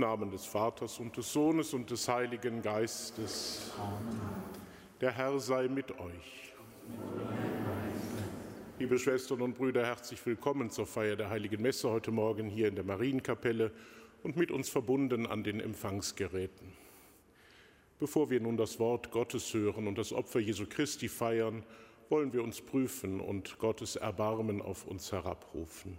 Namen des Vaters und des Sohnes und des Heiligen Geistes. Amen. Der Herr sei mit euch. Liebe Schwestern und Brüder, herzlich willkommen zur Feier der Heiligen Messe heute Morgen hier in der Marienkapelle und mit uns verbunden an den Empfangsgeräten. Bevor wir nun das Wort Gottes hören und das Opfer Jesu Christi feiern, wollen wir uns prüfen und Gottes Erbarmen auf uns herabrufen.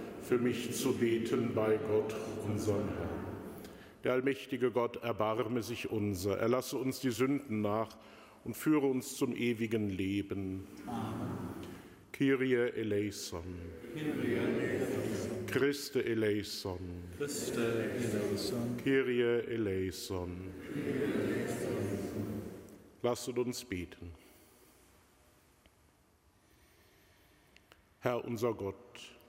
für mich zu beten bei Gott, unserem Herrn. Der allmächtige Gott erbarme sich unser, erlasse uns die Sünden nach und führe uns zum ewigen Leben. Amen. Kyrie eleison. Kyrie eleison. Christe eleison. Christe eleison. Kyrie eleison. Lasset uns beten. Herr unser Gott,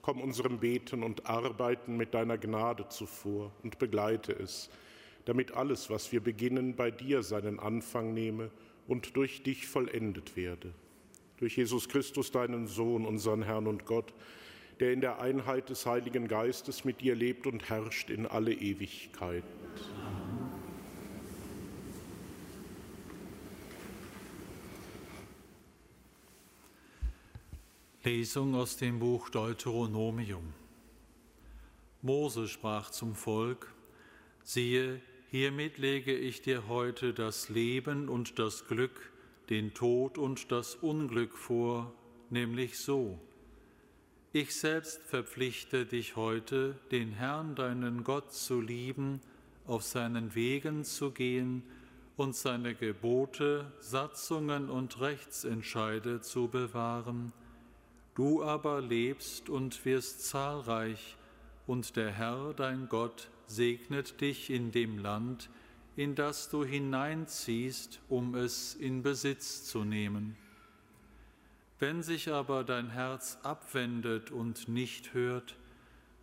komm unserem Beten und Arbeiten mit deiner Gnade zuvor und begleite es, damit alles, was wir beginnen, bei dir seinen Anfang nehme und durch dich vollendet werde. Durch Jesus Christus, deinen Sohn, unseren Herrn und Gott, der in der Einheit des Heiligen Geistes mit dir lebt und herrscht in alle Ewigkeit. Lesung aus dem Buch Deuteronomium. Mose sprach zum Volk, siehe, hiermit lege ich dir heute das Leben und das Glück, den Tod und das Unglück vor, nämlich so. Ich selbst verpflichte dich heute, den Herrn deinen Gott zu lieben, auf seinen Wegen zu gehen und seine Gebote, Satzungen und Rechtsentscheide zu bewahren, Du aber lebst und wirst zahlreich, und der Herr, dein Gott, segnet dich in dem Land, in das du hineinziehst, um es in Besitz zu nehmen. Wenn sich aber dein Herz abwendet und nicht hört,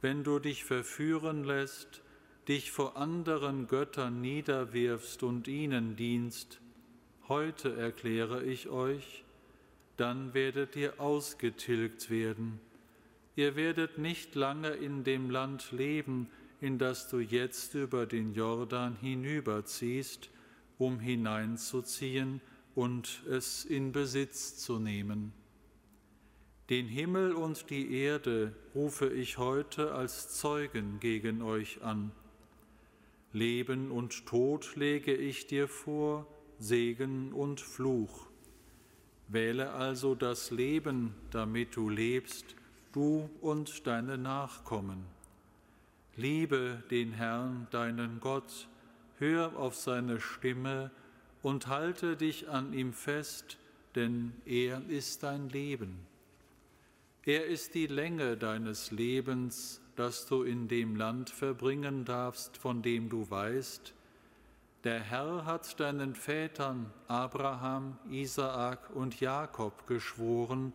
wenn du dich verführen lässt, dich vor anderen Göttern niederwirfst und ihnen dienst, heute erkläre ich euch, dann werdet ihr ausgetilgt werden. Ihr werdet nicht lange in dem Land leben, in das du jetzt über den Jordan hinüberziehst, um hineinzuziehen und es in Besitz zu nehmen. Den Himmel und die Erde rufe ich heute als Zeugen gegen euch an. Leben und Tod lege ich dir vor, Segen und Fluch. Wähle also das Leben, damit du lebst, du und deine Nachkommen. Liebe den Herrn, deinen Gott, hör auf seine Stimme und halte dich an ihm fest, denn er ist dein Leben. Er ist die Länge deines Lebens, das du in dem Land verbringen darfst, von dem du weißt, der Herr hat deinen Vätern Abraham, Isaak und Jakob geschworen,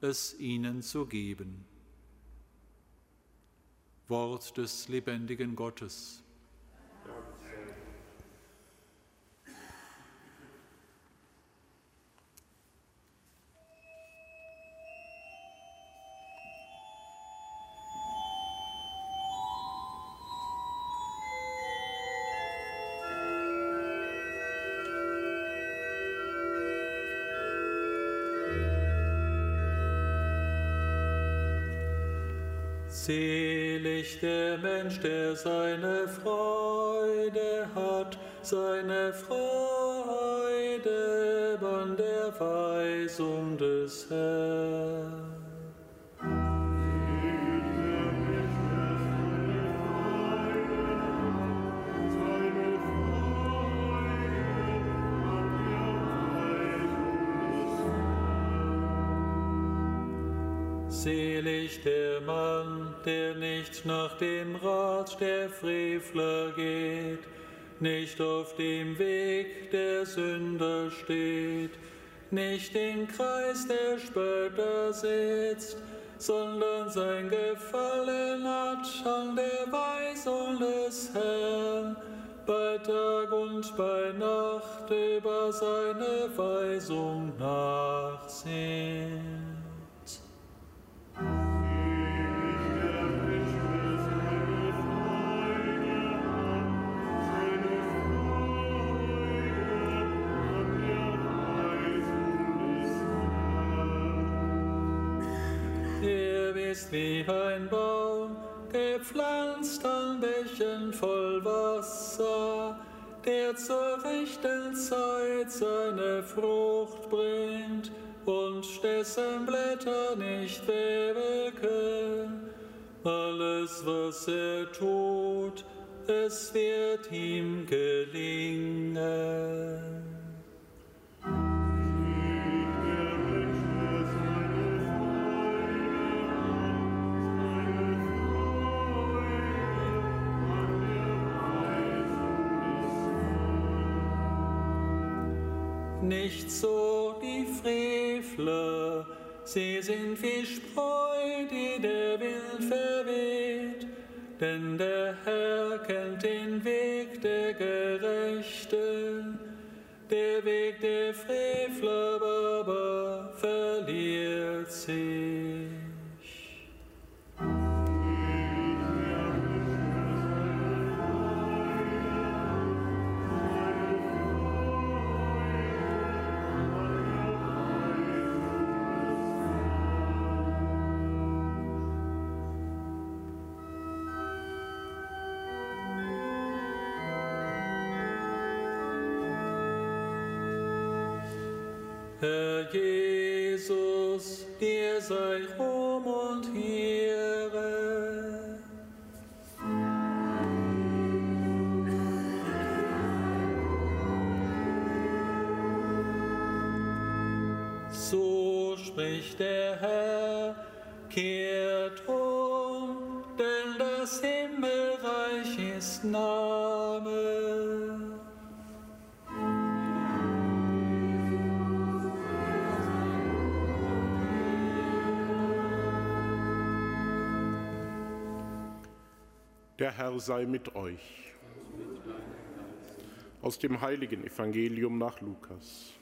es ihnen zu geben. Wort des lebendigen Gottes. Selig der Mensch, der seine Freude hat, seine Freude an der Weisung des Herrn. Der nicht nach dem Rat der Frevler geht, nicht auf dem Weg der Sünder steht, nicht im Kreis der Spötter sitzt, sondern sein Gefallen hat an der Weisung des Herrn, bei Tag und bei Nacht über seine Weisung nachsinnt. Wie ein Baum, gepflanzt an Bächen voll Wasser, der zur rechten Zeit seine Frucht bringt und dessen Blätter nicht welken. Alles, was er tut, es wird ihm gelingen. So die Frevler, sie sind wie Spreu, die der Wind verweht. Denn der Herr kennt den Weg der Gerechten, der Weg der Frevler Herr Jesus, dir sei Ruhm und Ehre. Der Herr sei mit euch. Aus dem heiligen Evangelium nach Lukas.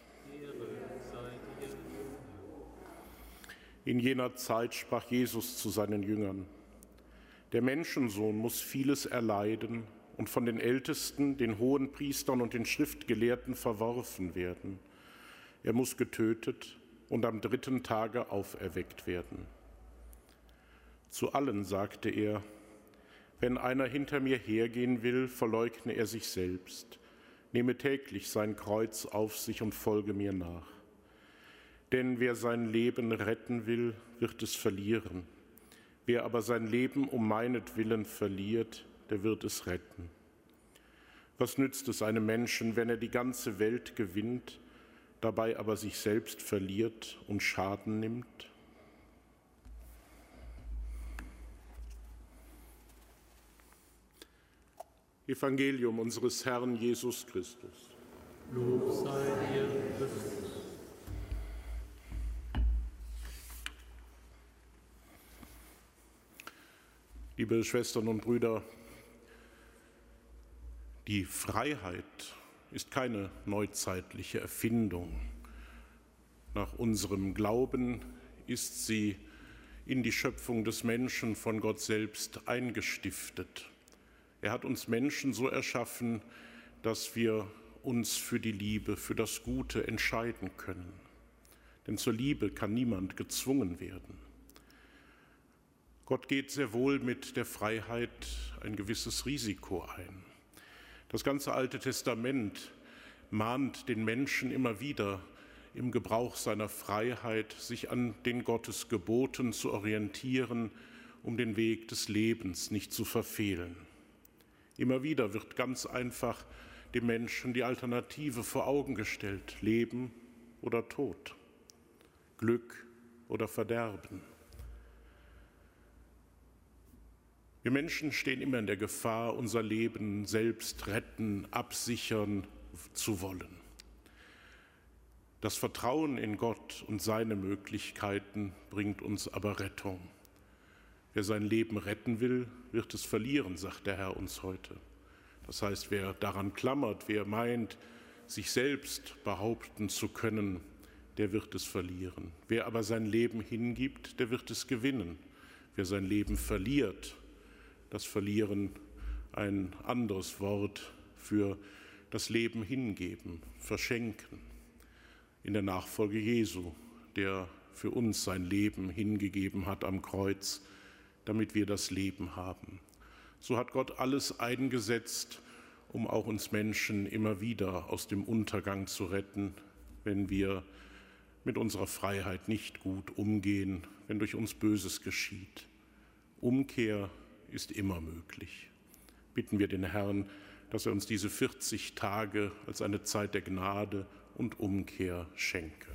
In jener Zeit sprach Jesus zu seinen Jüngern, der Menschensohn muss vieles erleiden und von den Ältesten, den hohen Priestern und den Schriftgelehrten verworfen werden. Er muss getötet und am dritten Tage auferweckt werden. Zu allen sagte er, wenn einer hinter mir hergehen will, verleugne er sich selbst, nehme täglich sein Kreuz auf sich und folge mir nach. Denn wer sein Leben retten will, wird es verlieren. Wer aber sein Leben um meinetwillen verliert, der wird es retten. Was nützt es einem Menschen, wenn er die ganze Welt gewinnt, dabei aber sich selbst verliert und Schaden nimmt? Evangelium unseres Herrn Jesus Christus. Lob sei dir, Christus. Liebe Schwestern und Brüder, die Freiheit ist keine neuzeitliche Erfindung. Nach unserem Glauben ist sie in die Schöpfung des Menschen von Gott selbst eingestiftet. Er hat uns Menschen so erschaffen, dass wir uns für die Liebe, für das Gute entscheiden können. Denn zur Liebe kann niemand gezwungen werden. Gott geht sehr wohl mit der Freiheit ein gewisses Risiko ein. Das ganze Alte Testament mahnt den Menschen immer wieder im Gebrauch seiner Freiheit, sich an den Gottesgeboten zu orientieren, um den Weg des Lebens nicht zu verfehlen. Immer wieder wird ganz einfach dem Menschen die Alternative vor Augen gestellt, Leben oder Tod, Glück oder Verderben. Wir Menschen stehen immer in der Gefahr, unser Leben selbst retten, absichern zu wollen. Das Vertrauen in Gott und seine Möglichkeiten bringt uns aber Rettung. Wer sein Leben retten will, wird es verlieren, sagt der Herr uns heute. Das heißt, wer daran klammert, wer meint, sich selbst behaupten zu können, der wird es verlieren. Wer aber sein Leben hingibt, der wird es gewinnen. Wer sein Leben verliert, das Verlieren ein anderes Wort für das Leben hingeben, verschenken. In der Nachfolge Jesu, der für uns sein Leben hingegeben hat am Kreuz, damit wir das Leben haben. So hat Gott alles eingesetzt, um auch uns Menschen immer wieder aus dem Untergang zu retten, wenn wir mit unserer Freiheit nicht gut umgehen, wenn durch uns Böses geschieht. Umkehr ist immer möglich. Bitten wir den Herrn, dass er uns diese 40 Tage als eine Zeit der Gnade und Umkehr schenke.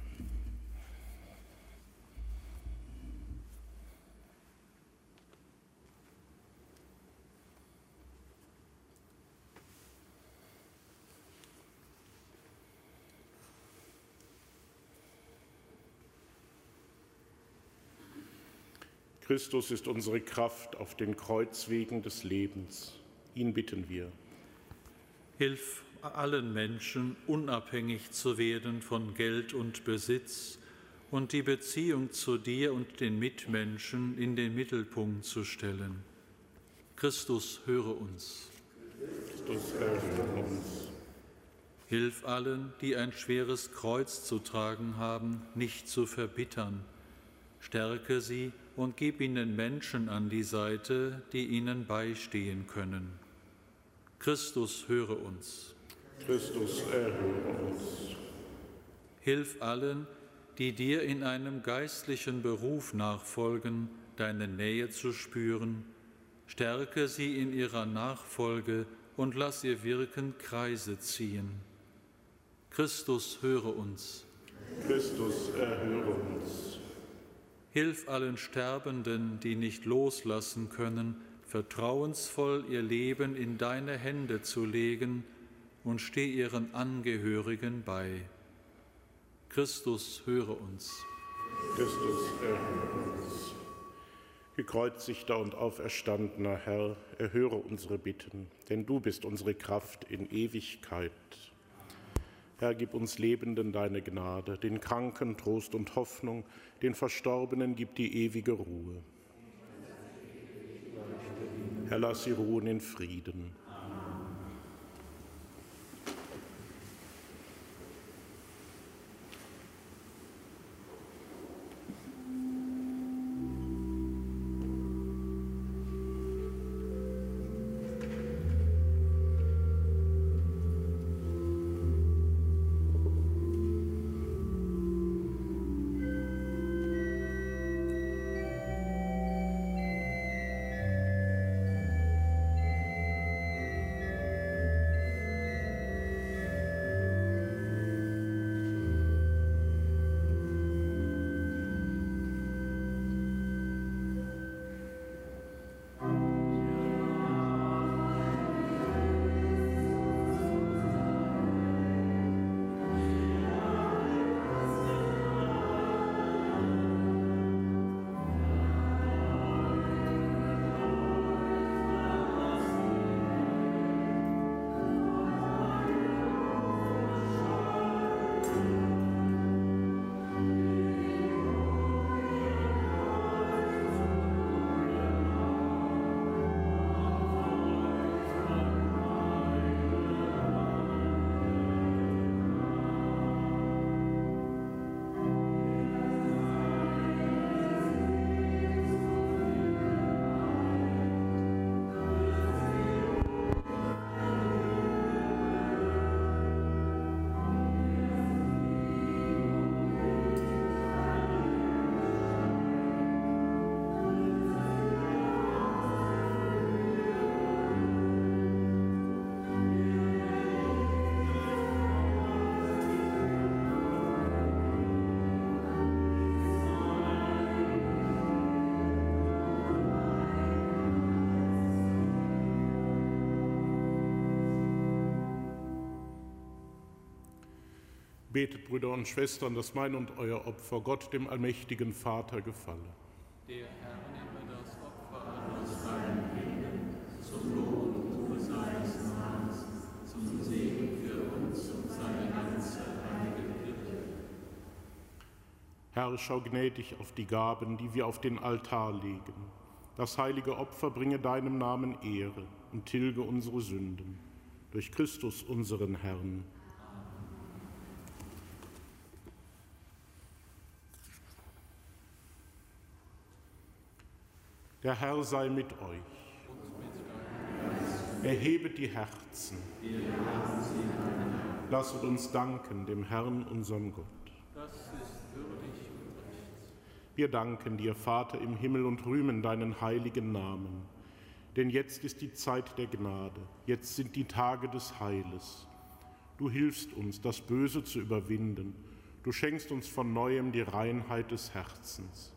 Christus ist unsere Kraft auf den Kreuzwegen des Lebens. Ihn bitten wir. Hilf allen Menschen, unabhängig zu werden von Geld und Besitz und die Beziehung zu dir und den Mitmenschen in den Mittelpunkt zu stellen. Christus, höre uns. Christus, höre uns. Hilf allen, die ein schweres Kreuz zu tragen haben, nicht zu verbittern. Stärke sie und gib ihnen Menschen an die Seite, die ihnen beistehen können. Christus, höre uns. Christus, erhöre uns. Hilf allen, die dir in einem geistlichen Beruf nachfolgen, deine Nähe zu spüren. Stärke sie in ihrer Nachfolge und lass ihr Wirken Kreise ziehen. Christus, höre uns. Christus, erhöre uns. Hilf allen Sterbenden, die nicht loslassen können, vertrauensvoll ihr Leben in deine Hände zu legen und steh ihren Angehörigen bei. Christus, höre uns. Christus, erhöre uns. Gekreuzigter und auferstandener Herr, erhöre unsere Bitten, denn du bist unsere Kraft in Ewigkeit. Herr, gib uns Lebenden deine Gnade, den Kranken Trost und Hoffnung, den Verstorbenen gib die ewige Ruhe. Herr, lass sie ruhen in Frieden. Betet, Brüder und Schwestern, dass mein und euer Opfer Gott, dem allmächtigen Vater, gefalle. Der Herr nehme das Opfer an aus deinem Leben, zum Lob und seines Namens, zum Segen für uns und seine ganze heilige Kirche. Herr, schau gnädig auf die Gaben, die wir auf den Altar legen. Das heilige Opfer bringe deinem Namen Ehre und tilge unsere Sünden. Durch Christus unseren Herrn. Der Herr sei mit euch. Erhebet die Herzen. Lasset uns danken dem Herrn, unserem Gott. Wir danken dir, Vater im Himmel, und rühmen deinen heiligen Namen. Denn jetzt ist die Zeit der Gnade, jetzt sind die Tage des Heiles. Du hilfst uns, das Böse zu überwinden. Du schenkst uns von neuem die Reinheit des Herzens.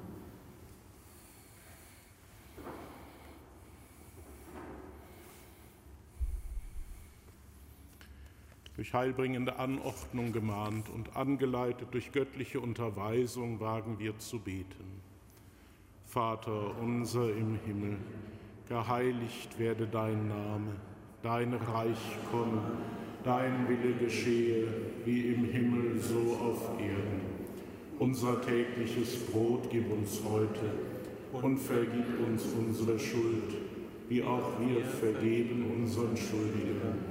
Durch heilbringende Anordnung gemahnt und angeleitet durch göttliche Unterweisung wagen wir zu beten. Vater unser im Himmel, geheiligt werde dein Name, dein Reich komme, dein Wille geschehe, wie im Himmel so auf Erden. Unser tägliches Brot gib uns heute und vergib uns unsere Schuld, wie auch wir vergeben unseren Schuldigen.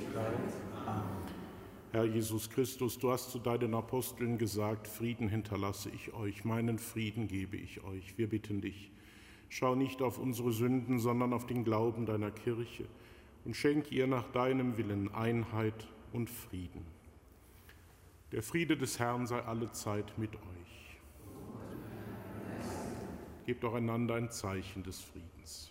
Herr Jesus Christus, du hast zu deinen Aposteln gesagt, Frieden hinterlasse ich euch, meinen Frieden gebe ich euch. Wir bitten dich, schau nicht auf unsere Sünden, sondern auf den Glauben deiner Kirche und schenk ihr nach deinem Willen Einheit und Frieden. Der Friede des Herrn sei alle Zeit mit euch. Gebt auch einander ein Zeichen des Friedens.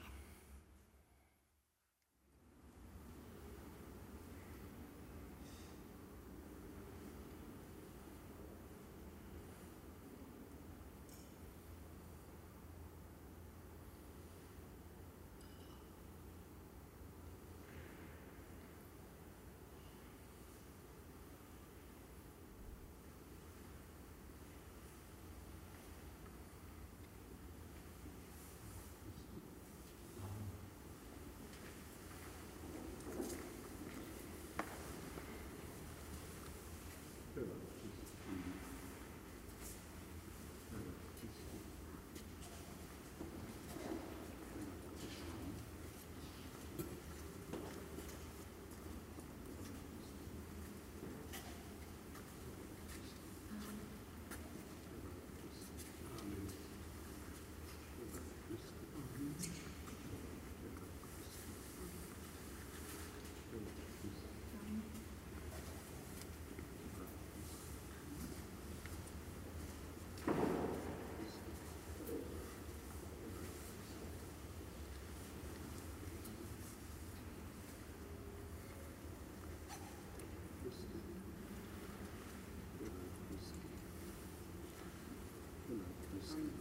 Christ.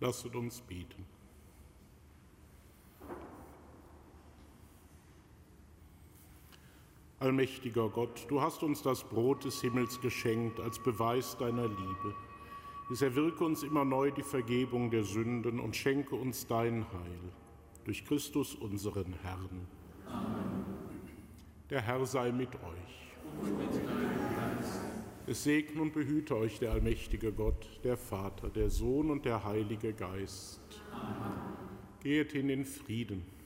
Lasset uns beten. Allmächtiger Gott, du hast uns das Brot des Himmels geschenkt als Beweis deiner Liebe. Es erwirke uns immer neu die Vergebung der Sünden und schenke uns dein Heil. Durch Christus unseren Herrn. Amen. Der Herr sei mit euch. Und mit es segne und behüte euch der allmächtige Gott, der Vater, der Sohn und der Heilige Geist. Amen. Geht in den Frieden.